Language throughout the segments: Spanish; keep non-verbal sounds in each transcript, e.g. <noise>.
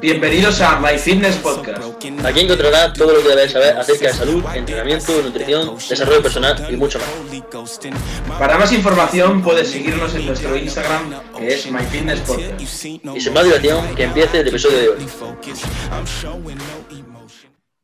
Bienvenidos a My Fitness Podcast. Aquí encontrarás todo lo que debes saber acerca de salud, entrenamiento, nutrición, desarrollo personal y mucho más. Para más información puedes seguirnos en nuestro Instagram que es My Fitness Podcast. Y sin más dilación, que empiece el episodio de hoy.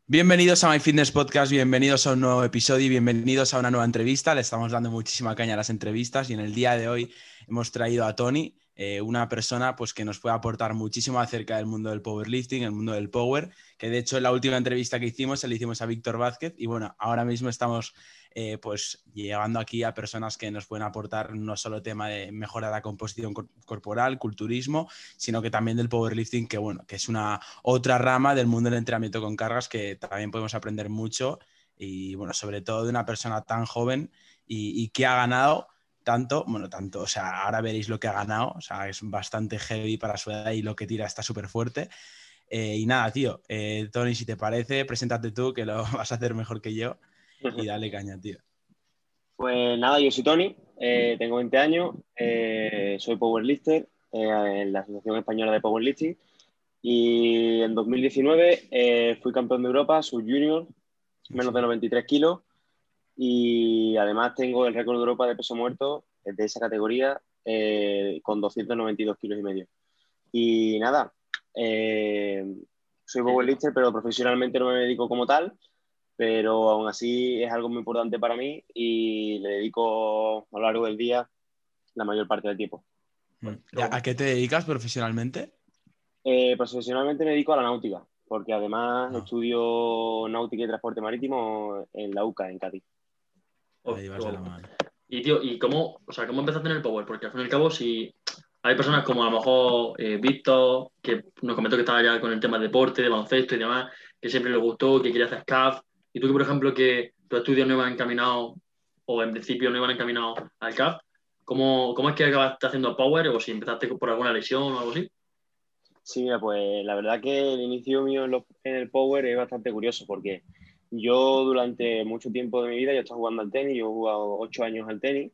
Bienvenidos a My Fitness Podcast, bienvenidos a un nuevo episodio y bienvenidos a una nueva entrevista. Le estamos dando muchísima caña a las entrevistas y en el día de hoy hemos traído a Tony, eh, una persona pues, que nos puede aportar muchísimo acerca del mundo del powerlifting, el mundo del power, que de hecho la última entrevista que hicimos se le hicimos a Víctor Vázquez y bueno, ahora mismo estamos eh, pues llegando aquí a personas que nos pueden aportar no solo tema de mejora de la composición cor- corporal, culturismo, sino que también del powerlifting, que bueno, que es una otra rama del mundo del entrenamiento con cargas que también podemos aprender mucho y bueno, sobre todo de una persona tan joven y que ha ganado tanto, bueno, tanto, o sea, ahora veréis lo que ha ganado, o sea, es bastante heavy para su edad y lo que tira está súper fuerte. Eh, y nada, tío, eh, Tony, si te parece, preséntate tú, que lo <laughs> vas a hacer mejor que yo, y dale caña, tío. Pues nada, yo soy Tony, eh, tengo 20 años, eh, soy powerlifter eh, en la Asociación Española de Powerlifting y en 2019 eh, fui campeón de Europa, sub junior, menos de 93 kilos y además tengo el récord de Europa de peso muerto de esa categoría eh, con 292 kilos y medio. Y nada, eh, soy powerlifter, pero profesionalmente no me dedico como tal, pero aún así es algo muy importante para mí y le dedico a lo largo del día la mayor parte del tiempo. ¿A a qué te dedicas profesionalmente? Eh, profesionalmente me dedico a la náutica, porque además Ah. estudio náutica y transporte marítimo en la UCA, en Cádiz. Ahí llevas de la mano. Y tío, ¿y cómo, o sea, cómo empezaste en el power? Porque al fin y al cabo, si hay personas como a lo mejor eh, Víctor, que nos comentó que estaba ya con el tema de deporte, de baloncesto y demás, que siempre le gustó, que quería hacer CAF, y tú que, por ejemplo, que tus estudios no iban encaminados, o en principio no iban encaminados al CAF, ¿cómo, cómo es que acabaste haciendo power? O si empezaste por alguna lesión o algo así. Sí, mira, pues la verdad que el inicio mío en, lo- en el Power es bastante curioso porque yo durante mucho tiempo de mi vida yo estaba jugando al tenis, yo he jugado ocho años al tenis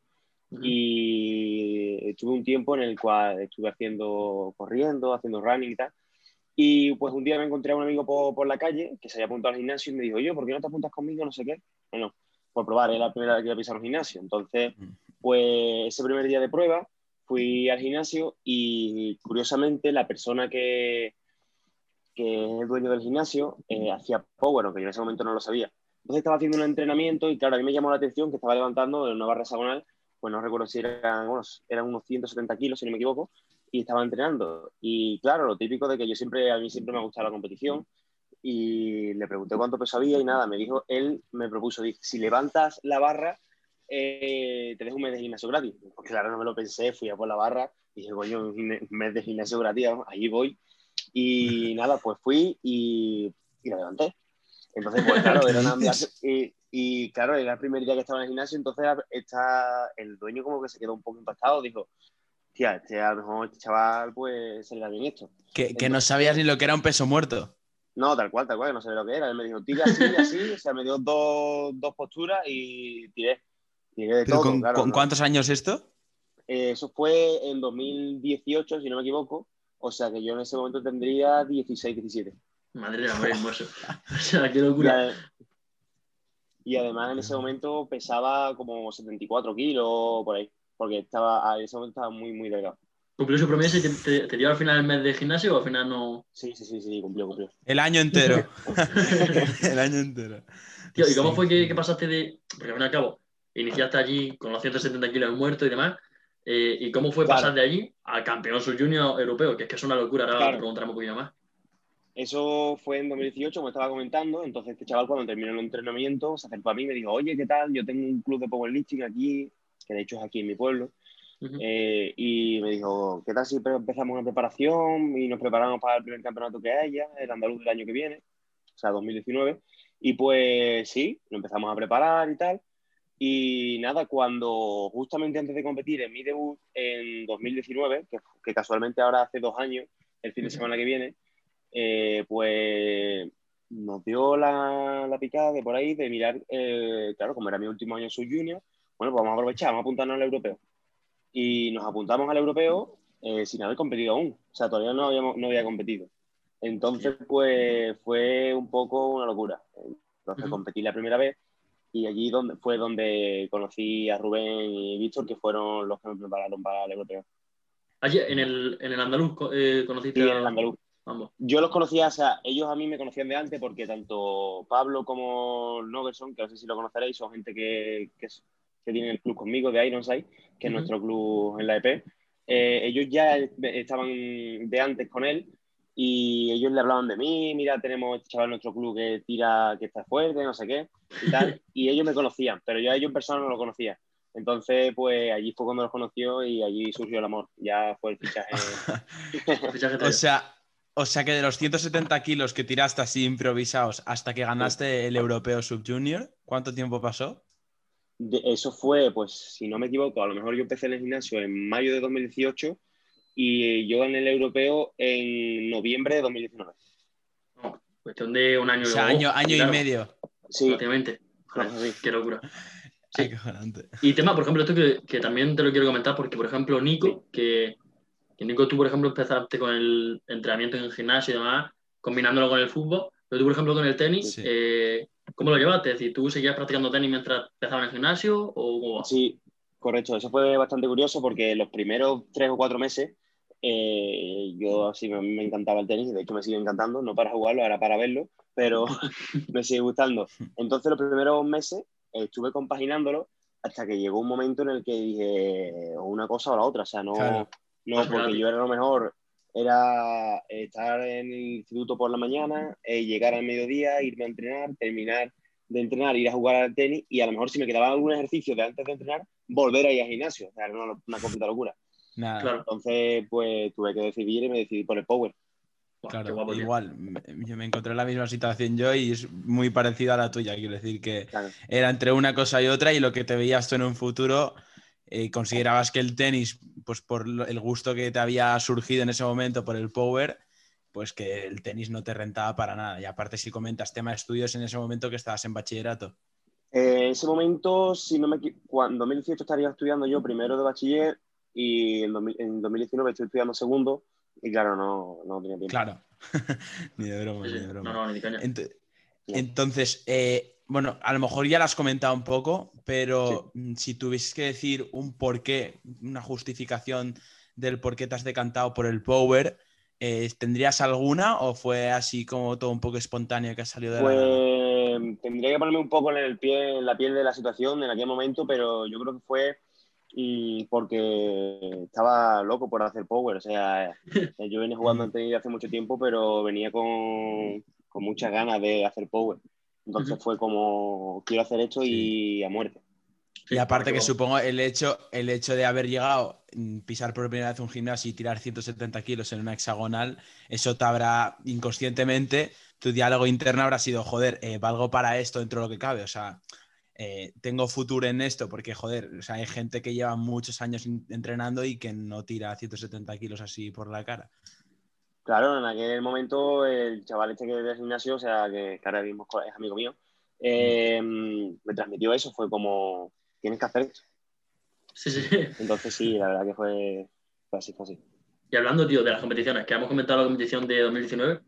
y estuve un tiempo en el cual estuve haciendo, corriendo, haciendo running y tal. Y pues un día me encontré a un amigo por, por la calle que se había apuntado al gimnasio y me dijo, oye, ¿por qué no te apuntas conmigo? No sé qué. Bueno, por probar, era la primera vez que iba a pisar un gimnasio. Entonces, pues ese primer día de prueba fui al gimnasio y curiosamente la persona que, que es el dueño del gimnasio eh, hacía power, aunque yo en ese momento no lo sabía. Entonces estaba haciendo un entrenamiento y claro, a mí me llamó la atención que estaba levantando en una barra hexagonal, pues no recuerdo si eran unos, eran unos 170 kilos, si no me equivoco, y estaba entrenando. Y claro, lo típico de que yo siempre, a mí siempre me ha gustado la competición y le pregunté cuánto peso había y nada, me dijo, él me propuso, dice, si levantas la barra, eh, te dejo un mes de gimnasio gratis. Pues claro, no me lo pensé, fui a por la barra dije, coño, un mes de gimnasio gratis, allí voy. Y <laughs> nada, pues fui y, y la levanté. Entonces, pues claro, era una <laughs> y, y claro, era el primer día que estaba en el gimnasio, entonces está, el dueño como que se quedó un poco impactado, dijo, tía, este, a lo mejor este chaval pues se le da bien esto. Que, que no sabías ni lo que era un peso muerto. No, tal cual, tal cual, que no sabía lo que era. Él me dijo, tira así, así, o sea, me dio dos, dos posturas y tiré. Tiré de ¿Pero todo, con, claro. con ¿no? cuántos años esto? Eh, eso fue en 2018, si no me equivoco. O sea que yo en ese momento tendría 16, 17. Madre mía, muy hermoso. O sea, qué Y, locura. y además en ese momento pesaba como 74 kilos por ahí. Porque estaba, a ese momento estaba muy, muy delgado. ¿Cumplió su promesa y te, te, te dio al final el mes de gimnasio o al final no? Sí, sí, sí, sí, cumplió, cumplió. El año entero. <laughs> el año entero. Tío, ¿y cómo Sí. fue que, que pasaste de.? Porque al fin y al cabo, iniciaste allí con los 170 kilos muertos y demás. Eh, ¿Y cómo fue Claro. pasar de allí al campeón sub-junior europeo? Que es que es una locura, ahora Claro. preguntaremos un poquito más. Eso fue en 2018, como estaba comentando. Entonces, este chaval, cuando terminó el entrenamiento, se acercó a mí y me dijo: Oye, ¿qué tal? Yo tengo un club de powerlifting aquí, que de hecho es aquí en mi pueblo. Eh, y me dijo: ¿Qué tal si empezamos una preparación y nos preparamos para el primer campeonato que haya, el andaluz del año que viene, o sea, 2019? Y pues sí, lo empezamos a preparar y tal. Y nada, cuando justamente antes de competir en mi debut en 2019, que, que casualmente ahora hace dos años, el fin de semana que viene, eh, pues nos dio la, la picada de por ahí de mirar, eh, claro, como era mi último año sub junior, bueno, pues vamos a aprovechar, vamos a apuntarnos al europeo. Y nos apuntamos al europeo eh, sin haber competido aún. O sea, todavía no, habíamos, no había competido. Entonces, pues fue un poco una locura. Entonces, Ujú. competí la primera vez y allí donde, fue donde conocí a Rubén y Víctor, que fueron los que me prepararon para el europeo. Allí, en el, en el andaluz, eh, conociste Y a en el andaluz. ambos. Yo los conocía, o sea, ellos a mí me conocían de antes porque tanto Pablo como Nogerson, que no sé si lo conoceréis, son gente que, que, que tienen el club conmigo de Ironside, que es nuestro club en la EP. Eh, ellos ya estaban de antes con él y ellos le hablaban de mí, mira, tenemos este chaval en nuestro club que tira, que está fuerte, no sé qué, y tal. <laughs> y ellos me conocían, pero yo a ellos en persona no lo conocía. Entonces, pues allí fue cuando los conoció y allí surgió el amor. Ya fue el fichaje. <laughs> El fichaje O sea, o sea que de los 170 kilos que tiraste así improvisados hasta que ganaste el europeo sub-junior, ¿cuánto tiempo pasó? De- eso fue, pues, si no me equivoco, a lo mejor yo empecé en el gimnasio en mayo de 2018 y yo gané el europeo en noviembre de 2019. no, cuestión de un año. O sea, año, año y medio. Sí, Prácticamente. Joder, Sí. Qué locura. Sí. Y tema, por ejemplo, esto que, que también te lo quiero comentar, porque, por ejemplo, Nico, que, que Nico, tú, por ejemplo, empezaste con el entrenamiento en el gimnasio y demás, combinándolo con el fútbol, pero tú, por ejemplo, con el tenis, Sí. eh, ¿cómo lo llevaste? Es decir, ¿tú seguías practicando tenis mientras empezabas en el gimnasio o cómo sí, correcto. Eso fue bastante curioso porque los primeros tres o cuatro meses eh, yo así me, me encantaba el tenis, de hecho me sigue encantando, no para jugarlo, ahora para verlo, pero <laughs> me sigue gustando. Entonces los primeros meses eh, estuve compaginándolo hasta que llegó un momento en el que dije o una cosa o la otra, o sea, no, Claro. no porque yo era lo mejor, era estar en el instituto por la mañana, eh, llegar al mediodía, irme a entrenar, terminar de entrenar, ir a jugar al tenis y a lo mejor si me quedaba algún ejercicio de antes de entrenar, volver a ir al gimnasio, o sea, era una, una completa locura. Nada. Claro, Entonces, pues tuve que decidir y me decidí por el power. Claro, guapo, igual, yo me encontré en la misma situación yo y es muy parecida a la tuya, quiero decir que Claro. era entre una cosa y otra y lo que te veías tú en un futuro, eh, considerabas que el tenis, pues por el gusto que te había surgido en ese momento por el power, pues que el tenis no te rentaba para nada. Y aparte si comentas tema de estudios en ese momento que estabas en bachillerato. Eh, en ese momento, si no me cuando, en 2018 estaría estudiando yo primero de bachiller y en, 2000 en 2019 estoy estudiando segundo y claro, no, no tenía tiempo. Claro, <laughs> ni de broma, Sí, ni sí. de broma. No, no, ni de caña. Ent- Ya. Entonces, eh, bueno, a lo mejor ya lo has comentado un poco, pero mm, si tuvieses que decir un porqué, una justificación del por qué te has decantado por el Power, eh, ¿tendrías alguna o fue así como todo un poco espontáneo que ha salido de la? Pues tendría que ponerme un poco en, el pie, en la piel de la situación en aquel momento, pero yo creo que fue mm, porque estaba loco por hacer power. O sea, <laughs> yo venía jugando en tenis hace mucho tiempo, pero venía con, con muchas ganas de hacer power. Entonces fue como, quiero hacer esto y a muerte. Y aparte que supongo el hecho, el hecho de haber llegado, mm, pisar por primera vez un gimnasio y tirar 170 kilos en una hexagonal, eso te habrá inconscientemente, tu diálogo interno habrá sido, joder, eh, valgo para esto dentro de lo que cabe, o sea, eh, tengo futuro en esto, porque joder, o sea, hay gente que lleva muchos años entrenando y que no tira 170 kilos así por la cara. Claro, en aquel momento el chaval este que del gimnasio, o sea, que, que ahora mismo es amigo mío, eh, me transmitió eso, fue como, tienes que hacer esto. Sí, sí. Entonces sí, la verdad que fue, fue así, fue así. Y hablando, tío, de las competiciones, que hemos comentado la competición de 2019,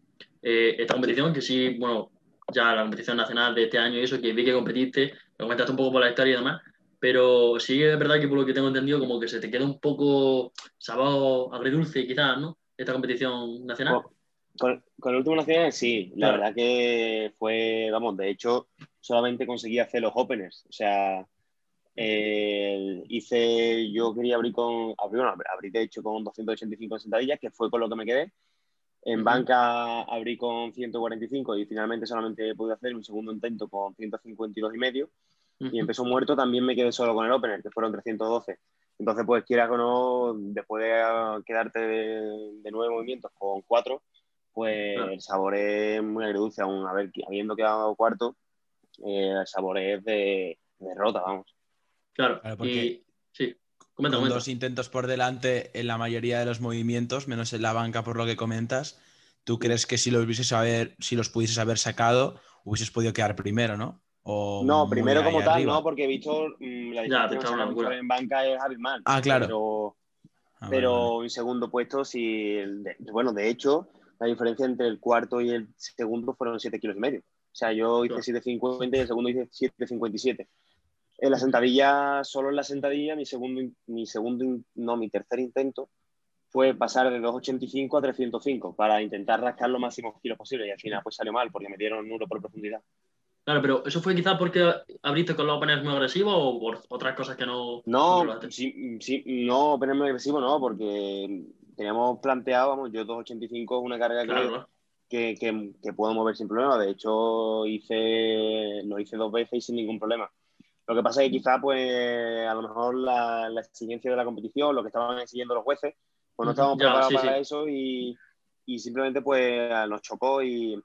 eh, esta competición que sí, bueno, ya la competición nacional de este año y eso, que vi que competiste, lo comentaste un poco por la historia y demás, pero sí es verdad que por lo que tengo entendido, como que se te queda un poco sabor agridulce quizás, ¿no? Esta competición nacional. Con, con- con el último nacional, sí, la Claro. verdad que fue, vamos, de hecho, solamente conseguí hacer los openers, o sea, eh, hice, yo quería abrir con, abrí, bueno, abrí de hecho con 285 sentadillas, que fue con lo que me quedé. En banca abrí con 145 y finalmente solamente pude hacer un segundo intento con 152 y medio. Y en peso muerto también me quedé solo con el opener, que fueron 312. Entonces, pues quieras o no, después de quedarte de, de nueve movimientos con cuatro, pues el sabor es muy agridulce, aún haber, habiendo quedado cuarto, eh, el sabor es de, de derrota, vamos. Claro, Claro, porque y comenta, Con comenta. dos intentos por delante en la mayoría de los movimientos, menos en la banca por lo que comentas, ¿tú crees que si los hubieses haber, si los pudieses haber sacado, hubieses podido quedar primero, ¿no? O No, primero como tal, arriba? no, porque Víctor, mm, la Ya, te una Víctor en banca es abismal. Ah, claro. Pero, Ah, pero vale. segundo puesto, de- bueno, de hecho, la diferencia entre el cuarto y el segundo fueron 7 kilos y medio. O sea, yo hice Claro. 7,50 y el segundo hice 7,57. En la sentadilla, solo en la sentadilla, mi segundo, mi segundo, no, mi tercer intento fue pasar de 2,85 a 305 para intentar rascar los máximos kilos posibles y al final pues salió mal porque me dieron uno por profundidad. Claro, pero ¿eso fue quizás porque abriste con los openers muy agresivos o por otras cosas que no No, controlaste? sí, sí, no, ponerme agresivo no, porque teníamos planteado, vamos, yo 2,85 es una carga que, Claro, claro. que, que- que puedo mover sin problema. De hecho, hice, lo hice dos veces y sin ningún problema. Lo que pasa es que quizá, pues, a lo mejor la, la exigencia de la competición, lo que estaban exigiendo los jueces, pues no estábamos ya, preparados sí, para sí. eso y, y simplemente, pues, nos chocó y,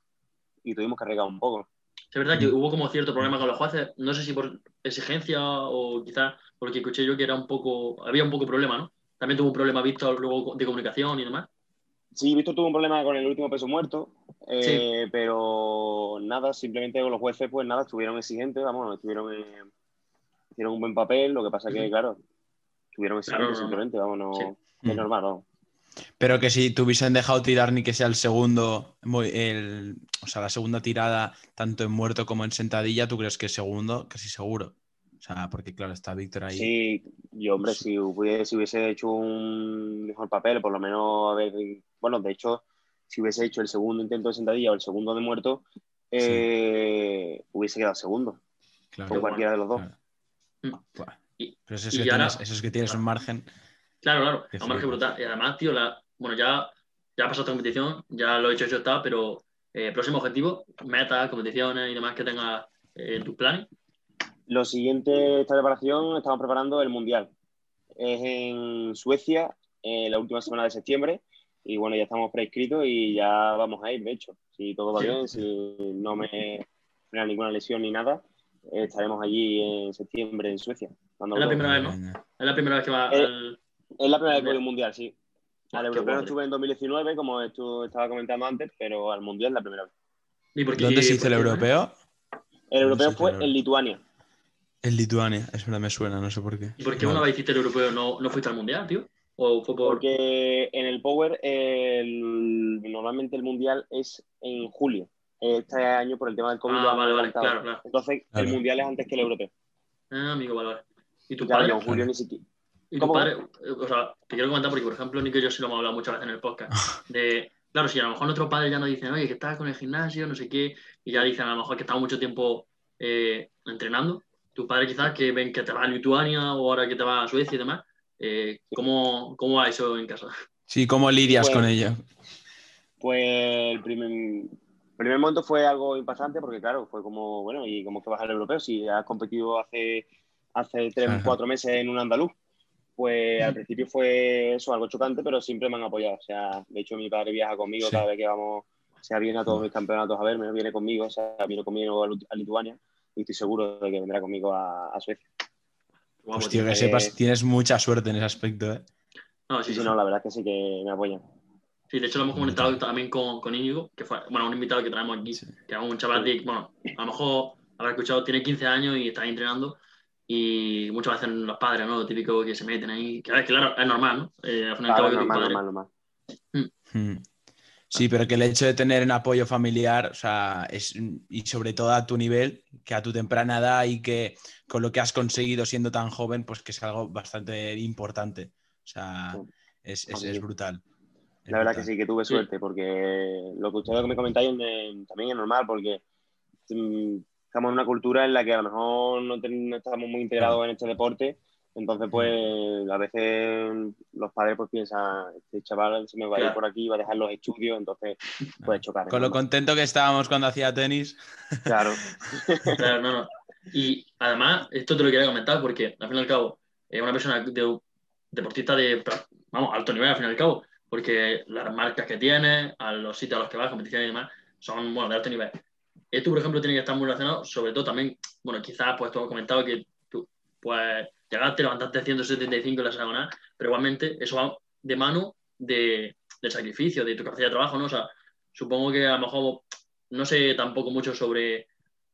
y tuvimos que arreglar un poco. Sí, Es verdad que hubo como cierto problema con los jueces, no sé si por exigencia o quizás porque escuché yo que era un poco, había un poco problema, ¿no? También tuvo un problema visto luego de comunicación y demás. Sí, Víctor tuvo un problema con el último peso muerto, eh, pero nada, simplemente los jueces, pues nada, estuvieron exigentes, vamos, estuvieron, eh, hicieron un buen papel, lo que pasa que, claro, estuvieron exigentes Claro, simplemente, vamos, no, Sí. es normal, vamos. Pero que si te hubiesen dejado tirar ni que sea el segundo, el, o sea, la segunda tirada, tanto en muerto como en sentadilla, ¿tú crees que es segundo? Casi seguro. O sea, porque claro, está Víctor ahí. Sí, yo, hombre, si hubiese, si hubiese hecho un mejor papel, por lo menos, a ver, bueno, de hecho, si hubiese hecho el segundo intento de sentadilla o el segundo de muerto, eh, hubiese quedado segundo, claro. con cualquiera de los dos. claro. Mm. Pero eso es, y que ahora- tienes, eso es que tienes un margen. Claro, claro, un margen brutal. Y además, tío, la, bueno, ya, ya ha pasado esta competición, ya lo he hecho, hecho está, pero eh, próximo objetivo, metas, competiciones y demás que tengas eh, en tus planes. Lo siguiente, esta preparación, estamos preparando el Mundial. Es en Suecia, en la última semana de septiembre, y bueno, ya estamos prescritos y ya vamos a ir, de hecho. Si todo va Sí. bien, si no me frena ninguna lesión ni nada, eh, estaremos allí en septiembre en Suecia. Es la primera vez, ¿no? Es la primera vez que va Eh, al. Es la primera vez que voy a un Mundial, sí. Al Qué europeo guapo. estuve en 2019, como tú estaba comentando antes, pero al Mundial la primera vez. ¿Y por qué- ¿Dónde se hizo por el no? europeo? El europeo fue en Lituania. En Lituania, es verdad, me suena, no sé por qué. ¿Y por qué Vale. una vez hiciste el europeo no, no fuiste al mundial, tío? ¿O fue por.? Porque en el Power el- normalmente el Mundial es en julio. Este año por el tema del COVID Ah, vale, vale, claro, claro. Entonces Claro. el Mundial es antes que el europeo. Ah, amigo, vale, vale. ¿Y tu padre? yo en julio Claro. ni siquiera. Y tu padre, o sea, te quiero comentar porque, por ejemplo, Nico y yo sí lo hemos hablado muchas veces en el podcast. <laughs> De, claro, si a lo mejor nuestros padres ya nos dicen, oye, que estás con el gimnasio, no sé qué, y ya dicen a lo mejor que estamos mucho tiempo eh, entrenando, tus padres quizás que ven que te vas a Lituania o ahora que te vas a Suecia y demás, eh, ¿cómo, ¿cómo va eso en casa? Sí, ¿cómo lidias Pues- con ello? Pues el primer, primer momento fue algo impactante porque, claro, fue como, bueno, ¿y cómo que vas al europeo? Si has competido hace, hace tres, Ajá. cuatro meses en un andaluz. Pues al principio fue eso, algo chocante, pero siempre me han apoyado. O sea, de hecho, mi padre viaja conmigo Sí. cada vez que vamos, o sea, viene a todos mis campeonatos a verme, viene conmigo, o sea, vino conmigo a, Lituania y estoy seguro de que vendrá conmigo a, a Suecia. Hostia, tío. que sepas, tienes mucha suerte en ese aspecto, ¿eh? No, Sí, sí, sí, sí. no, la verdad es que sí que me apoyan. Sí, de hecho lo hemos comentado también con, con Íñigo, que fue, bueno, un invitado que traemos aquí, Sí. que es un chaval de, bueno, a lo mejor habrá escuchado, tiene 15 años y está ahí entrenando y muchas veces los padres, ¿no? Lo típico que se meten ahí, que claro, es normal, ¿no? Eh, al fin y al Claro, normal, normal, normal. Mm. Sí, pero que el hecho de tener un apoyo familiar, o sea, es, y sobre todo a tu nivel, que a tu temprana edad y que con lo que has conseguido siendo tan joven, pues que es algo bastante importante. O sea, es, es- es brutal. La verdad que sí, que tuve Sí. suerte, porque lo que ustedes me comentáis eh, también es normal, porque mm, estamos en una cultura en la que a lo mejor no, ten- no estamos muy integrados en este deporte, entonces pues a veces los padres pues piensan, este chaval se me va a ir Claro. por aquí, va a dejar los estudios, entonces puede chocar. Con lo ¿no? contento que estábamos cuando hacía tenis. Claro, <laughs> Claro, no, no. Y además, esto te lo quería comentar porque, al fin y al cabo, es una persona de, deportista de, vamos, alto nivel, al fin y al cabo, porque las marcas que tiene, a los sitios a los que vas, competiciones y demás, son, bueno, de alto nivel. Esto, por ejemplo, tiene que estar muy relacionado, sobre todo también, bueno, quizás, pues, tú has comentado que tú, pues, llegaste, levantaste 175 en la hexagonal, pero igualmente eso va de mano de, del sacrificio, de tu capacidad de trabajo, ¿no? O sea, supongo que a lo mejor, no sé tampoco mucho sobre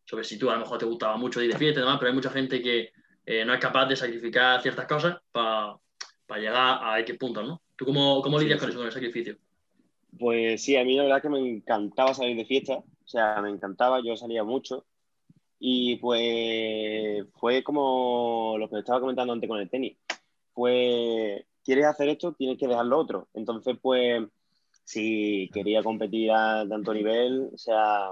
sobre si tú a lo mejor te gustaba mucho ir de fiesta y demás, pero hay mucha gente que eh, no es capaz de sacrificar ciertas cosas para para llegar a X puntos, ¿no? ¿Tú cómo, cómo Sí, lidias con eso, con el sacrificio? Pues sí, a mí la verdad que me encantaba salir de fiesta, o sea, me encantaba, yo salía mucho. Y pues fue como lo que estaba comentando antes con el tenis, pues quieres hacer esto, tienes que dejar lo otro, entonces pues si quería competir a tanto nivel, o sea,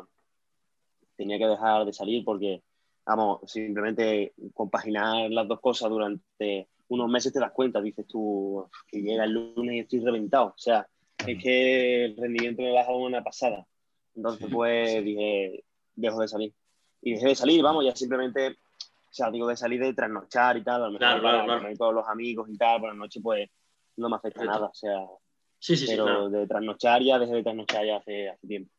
tenía que dejar de salir porque, vamos, simplemente compaginar las dos cosas durante unos meses te das cuenta, dices tú que llega el lunes y estoy reventado, o sea, es que el rendimiento me baja una pasada. Entonces, Sí, pues sí. dije, dejo de salir. Y dejé de salir, vamos, ya simplemente, o sea, digo de salir de trasnochar y tal, a lo mejor Claro, claro, claro. con los amigos y tal, por la noche, pues no me afecta nada, o sea, Sí, sí, sí, pero claro. de trasnochar ya dejé de trasnochar ya hace, hace tiempo.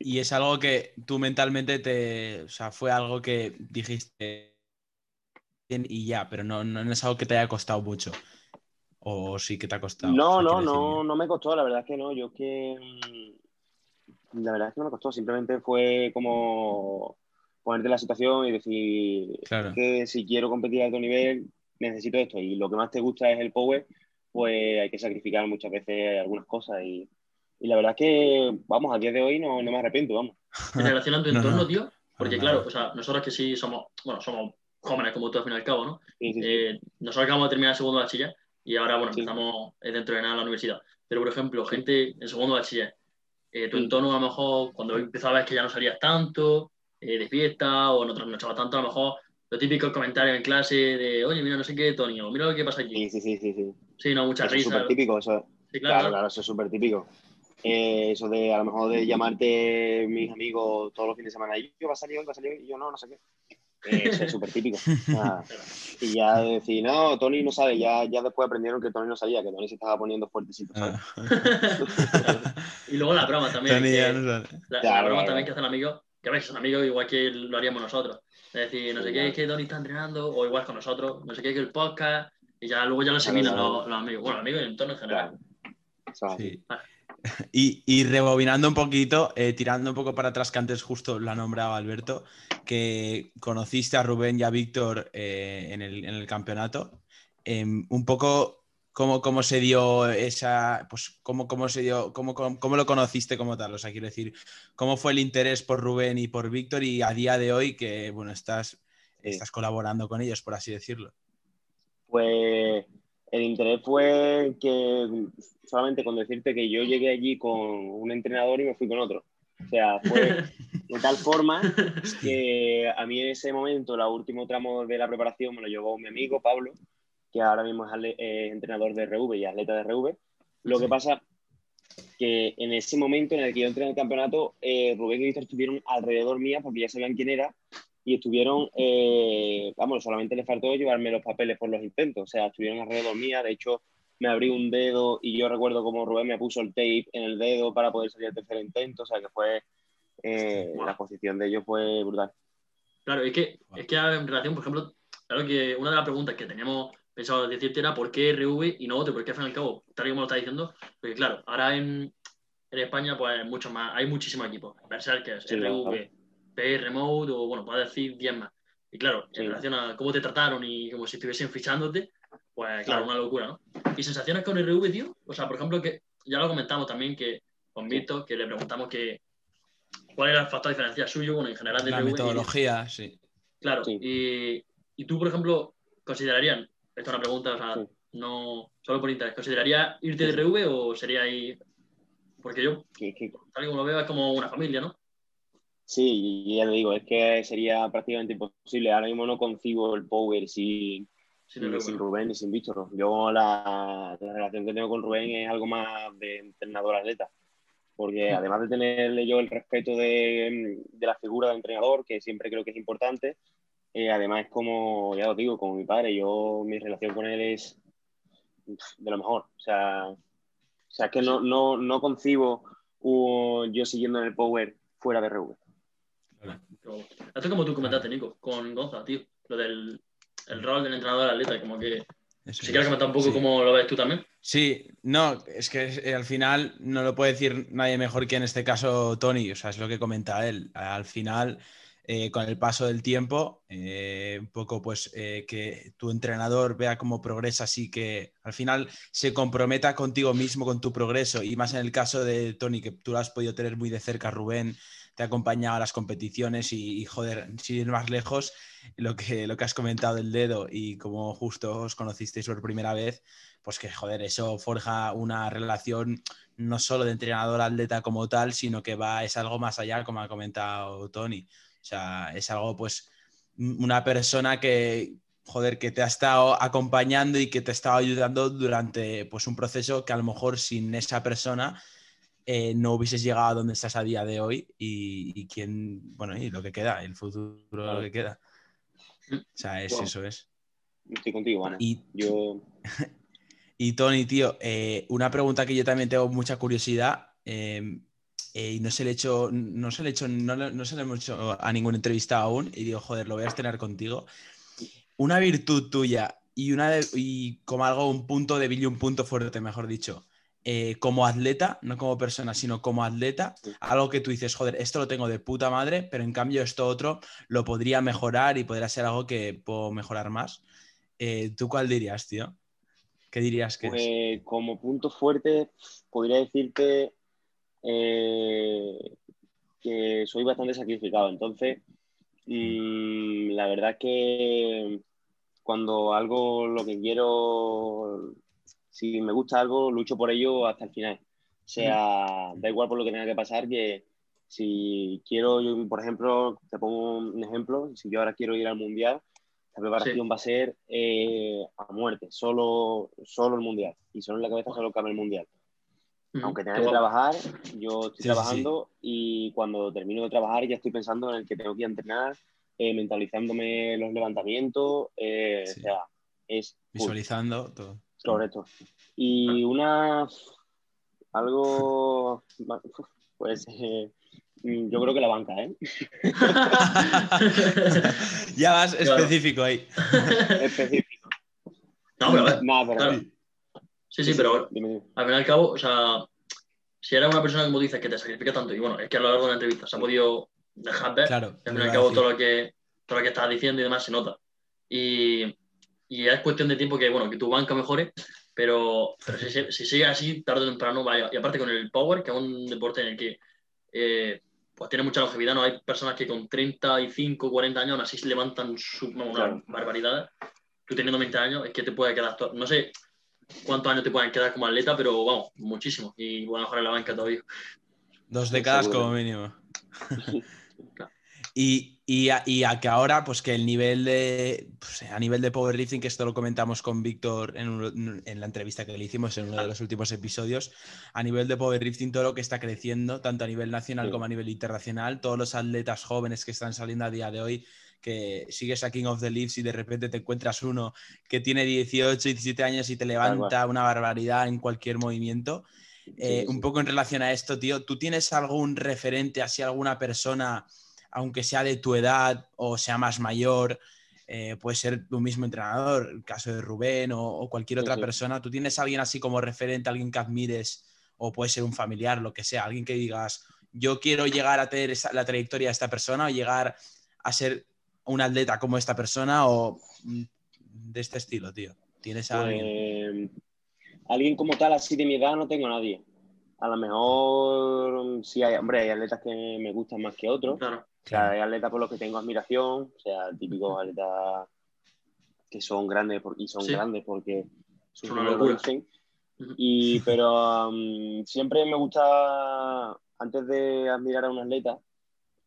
Y es algo que tú mentalmente te. O sea, fue algo que dijiste bien y ya, pero no, no es algo que te haya costado mucho. O sí que te ha costado. No, no, no, no me costó, la verdad es que no, yo es que mm, la verdad es que no me costó, simplemente fue como ponerte en la situación y decir Claro. que si quiero competir a alto nivel necesito esto y lo que más te gusta es el power, pues hay que sacrificar muchas veces algunas cosas y, y la verdad es que, vamos, a día de hoy no, no me arrepiento, vamos. En relación a tu <laughs> No, entorno, no. tío, porque claro, o sea, nosotros que sí somos, bueno, somos jóvenes como tú al fin y al cabo, ¿no? Sí, sí. Eh, nosotros acabamos de terminar el segundo bachiller y ahora, bueno, empezamos eh, dentro de nada en la universidad. Pero, por ejemplo, gente en segundo bachiller, eh, tu entorno a lo mejor cuando empezabas que ya no salías tanto eh, de fiesta o no trasnochabas tanto, a lo mejor los típicos comentarios en clase de, oye, mira, no sé qué, Tony, o mira lo que pasa aquí. Sí, sí, sí, sí, sí. No, mucha Eso es súper típico, eso, Sí, Claro, claro, claro, eso es súper típico. Eh, eso de a lo mejor de llamarte mis amigos todos los fines de semana y yo va a salir hoy, va a salir hoy, y yo no, no sé qué. Eso es súper típico. <laughs> Ah, y ya decir, no, Tony no sabe, ya, ya después aprendieron que Tony no sabía, que Tony se estaba poniendo fuertecito. ¿sabes? Ah. <laughs> y luego la broma también. Tony que- ya no sabe. La, la broma claro, también que hacen amigos, que a veces son amigos igual que lo haríamos nosotros. Es decir, no sé Sí, qué, es que Tony está entrenando, o igual con nosotros, no sé qué, que el podcast, y ya luego ya lo asimilan claro. los, los amigos. Bueno, amigos y el entorno en general. Claro. Sí. Y, y rebobinando un poquito, eh, tirando un poco para atrás, que antes justo lo ha nombrado Alberto, que conociste a Rubén y a Víctor eh, en, el, en el campeonato. Em, un poco cómo, cómo se dio esa, pues cómo, cómo se dio, cómo, cómo, cómo lo conociste como tal. O sea, quiero decir, cómo fue el interés por Rubén y por Víctor y a día de hoy que, bueno, estás, estás colaborando con ellos, por así decirlo. Pues el interés fue que solamente con decirte que yo llegué allí con un entrenador y me fui con otro. O sea, fue <laughs> de tal forma que a mí en ese momento, el último tramo de la preparación, me lo llevó mi amigo Pablo, que ahora mismo es eh, entrenador de RV y atleta de RV. Lo que Sí. pasa que en ese momento en el que yo entré en el campeonato, eh, Rubén y Víctor estuvieron alrededor mía porque ya sabían quién era y estuvieron, eh, vamos, solamente les faltó llevarme los papeles por los intentos, o sea, estuvieron alrededor mía, de hecho me abrí un dedo y yo recuerdo como Rubén me puso el tape en el dedo para poder salir al tercer intento, o sea que fue, eh, Guau. la posición de ellos fue brutal. Claro, es que, es que en relación, por ejemplo, claro que una de las preguntas que teníamos pensado decirte era por qué RV y no otro, porque al fin y al cabo, tal y como lo está diciendo, porque claro, ahora en, en España pues mucho más, hay muchísimos equipos, Berserkers, Sí, RV, claro. PR Mode o bueno, puedes decir 10 más. Y claro, Sí. en relación a cómo te trataron y como si estuviesen fichándote, pues claro, una locura, ¿no? ¿Y sensaciones con RV, tío? O sea, por ejemplo, que ya lo comentamos también que con Víctor, que le preguntamos que cuál era el factor diferencial suyo, bueno, en general de La RV y- metodología, sí. Claro, Sí. y, y tú, por ejemplo, considerarían, esta es una pregunta, o sea, Sí. no solo por interés, ¿consideraría irte de. RV o sería ahí? Porque yo, tal y como lo veo, es como una familia, ¿no? Sí, y ya te digo, es que sería prácticamente imposible. Ahora mismo no concibo el Power sin, Sin sin, RV. sin Rubén y sin Víctor. Yo la, la relación que tengo con Rubén es algo más de entrenador-atleta. Porque además de tenerle yo el respeto de, de la figura de entrenador, que siempre creo que es importante, eh, además es como, ya os digo, como mi padre. Yo, mi relación con él es de lo mejor. O sea, o sea es que no, no, no concibo uh, yo siguiendo en el Power fuera de RV. Pero, esto es como tú comentaste, Nico, con Gonza, tío, lo del el rol del entrenador atleta, como que Eso si quieres es. comentar un poco Sí. cómo lo ves tú también. Sí, no, es que eh, al final no lo puede decir nadie mejor que en este caso Tony, o sea, es lo que comenta él. Al final eh, con el paso del tiempo, eh, un poco pues que tu entrenador vea cómo progresas y que al final se comprometa contigo mismo con tu progreso y más en el caso de Tony, que tú lo has podido tener muy de cerca, Rubén, te ha acompañado a las competiciones y, joder, sin ir más lejos, lo que, lo que has comentado del dedo y como justo os conocisteis por primera vez, pues que joder, eso forja una relación no solo de entrenador-atleta como tal, sino que va, es algo más allá, como ha comentado Tony. O sea, es algo, pues, una persona que, joder, que te ha estado acompañando y que te ha estado ayudando durante, pues, un proceso que a lo mejor sin esa persona eh, no hubieses llegado a donde estás a día de hoy y, quién, bueno, y lo que queda, el futuro lo que queda. O sea, es, eso es. Estoy contigo, Ana. Y, yo... <laughs> y Tony, tío, eh, una pregunta que yo también tengo mucha curiosidad. Eh, eh, y no se le he hecho, no se le hecho, no, se le hemos hecho a ningún entrevistado aún y digo, joder, lo voy a estrenar contigo. Una virtud tuya y, una y como algo, un punto débil y un punto fuerte, mejor dicho, eh, como atleta, no como persona, sino como atleta, algo que tú dices, joder, esto lo tengo de puta madre, pero en cambio esto otro lo podría mejorar y podría ser algo que puedo mejorar más. Eh, ¿Tú cuál dirías, tío? ¿Qué dirías que pues, Como punto fuerte, podría decirte eh, que soy bastante sacrificado. Entonces, mm, la verdad es que cuando algo, lo que quiero, si me gusta algo, lucho por ello hasta el final. O sea, da igual por lo que tenga que pasar, que si quiero, por ejemplo, te pongo un ejemplo, si yo ahora quiero ir al Mundial, la preparación va a ser eh, a muerte, solo, solo el Mundial. Y solo en la cabeza solo cabe el Mundial. Aunque tenga que trabajar, yo estoy trabajando y cuando termino de trabajar ya estoy pensando en el que tengo que entrenar, eh, mentalizándome los levantamientos, eh, o sea, es... Visualizando todo. Correcto. Y una... Algo... Pues... Eh, yo creo que la banca, ¿eh? <laughs> ya vas específico ahí. específico. No, pero, a Sí, sí, pero al fin y al cabo, o sea, si era una persona, como dices, que te sacrifica tanto, y bueno, es que a lo largo de la entrevista se ha podido dejar ver, claro, al fin y al cabo todo lo, que, todo lo que estás diciendo y demás se nota. Y, y es cuestión de tiempo que, bueno, que tu banca mejore, pero, pero si, si, sigue así, tarde o temprano, vaya. Y aparte con el power, que es un deporte en el que eh, pues tiene mucha longevidad, ¿no? Hay personas que con 35, 40 años aún así se levantan su, una barbaridad. Tú teniendo 20 años, es que te puede quedar, no sé, cuántos años te pueden quedar como atleta, pero vamos, muchísimo. Y voy a mejorar la banca todavía. Dos décadas como mínimo. <laughs> <laughs> y, y, a, y, a, que ahora, pues que el nivel de, pues, a nivel de powerlifting, que esto lo comentamos con Víctor en, en, la entrevista que le hicimos en uno de los últimos episodios, a nivel de powerlifting, todo lo que está creciendo, tanto a nivel nacional como a nivel internacional, todos los atletas jóvenes que están saliendo a día de hoy, que sigues a King of the Leaves y de repente te encuentras uno que tiene 18, 17 años y te levanta una barbaridad en cualquier movimiento. Eh, un poco en relación a esto, tío, ¿tú tienes algún referente, así alguna persona, aunque sea de tu edad o sea más mayor, eh, puede ser tu mismo entrenador, el caso de Rubén o, cualquier otra persona, ¿tú tienes alguien así como referente, alguien que admires o puede ser un familiar, lo que sea, alguien que digas, yo quiero llegar a tener la trayectoria de esta persona o llegar a ser un atleta como esta persona o mm, de este estilo, tío? ¿Tienes a alguien? Pues, alguien como tal, así de mi edad, no tengo a nadie. A lo mejor sí hay, hombre, hay atletas que me gustan más que otros. Claro. O sea, hay atletas por los que tengo admiración, o sea, típicos atletas que son grandes y son grandes porque son una locura. Y, pero um, siempre me gusta, antes de admirar a un atleta,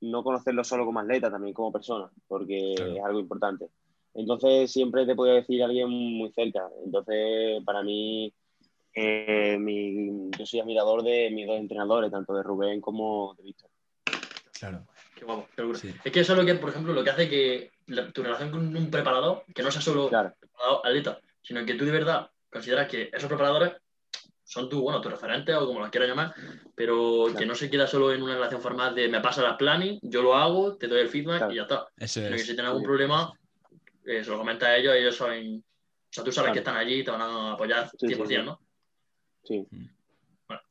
no conocerlo solo como atleta, también como persona, porque es algo importante. Entonces siempre te puedo decir alguien muy cerca. Entonces, para mí, eh, yo soy admirador de mis dos entrenadores, tanto de Rubén como de Víctor. Claro. Qué guapo, qué Es que eso es lo que, por ejemplo, lo que hace que tu relación con un preparador, que no sea solo preparador atleta, sino que tú de verdad consideras que esos preparadores son tu, bueno, tu referente o como lo quieras llamar, pero que no se queda solo en una relación formal de me pasa la planning, yo lo hago, te doy el feedback y ya está. Eso que si tienen algún problema, eh, se lo comenta a ellos, ellos saben, o sea, tú sabes que están allí y te van a apoyar 100%, ¿no? Sí. Bueno.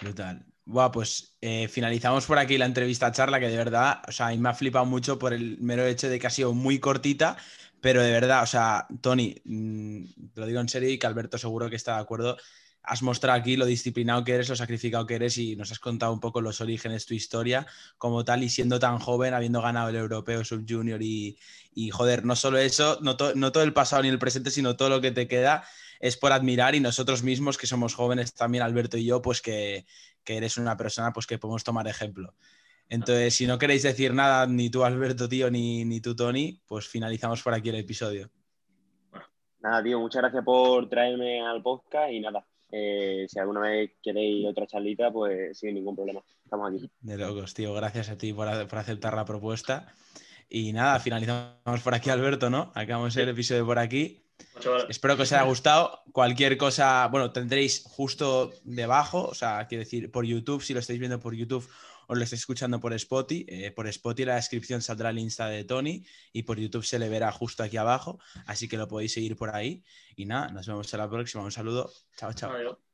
Brutal. Buah, pues eh, finalizamos por aquí la entrevista charla, que de verdad, o sea, a mí me ha flipado mucho por el mero hecho de que ha sido muy cortita, pero de verdad, o sea, Tony, mm, te lo digo en serio y que Alberto seguro que está de acuerdo, has mostrado aquí lo disciplinado que eres, lo sacrificado que eres y nos has contado un poco los orígenes, tu historia como tal y siendo tan joven, habiendo ganado el europeo subjunior y, y joder, no solo eso, no, todo el pasado ni el presente, sino todo lo que te queda es por admirar y nosotros mismos que somos jóvenes también, Alberto y yo, pues que, que eres una persona pues que podemos tomar ejemplo. Entonces, si no queréis decir nada, ni tú Alberto, tío, ni, ni tú Tony, pues finalizamos por aquí el episodio. Nada, tío, muchas gracias por traerme al podcast y nada, eh, si alguna vez queréis otra charlita, pues sin ningún problema. Estamos aquí. De locos, tío. Gracias a ti por, por aceptar la propuesta. Y nada, finalizamos por aquí, Alberto, ¿no? Acabamos el episodio por aquí. Espero que os haya gustado. Cualquier cosa, bueno, tendréis justo debajo, o sea, quiero decir, por YouTube, si lo estáis viendo por YouTube o lo estáis escuchando por Spotify, eh, por Spotify la descripción saldrá el Insta de Tony y por YouTube se le verá justo aquí abajo, así que lo podéis seguir por ahí. Y nada, nos vemos en la próxima. Un saludo. Chao, chao.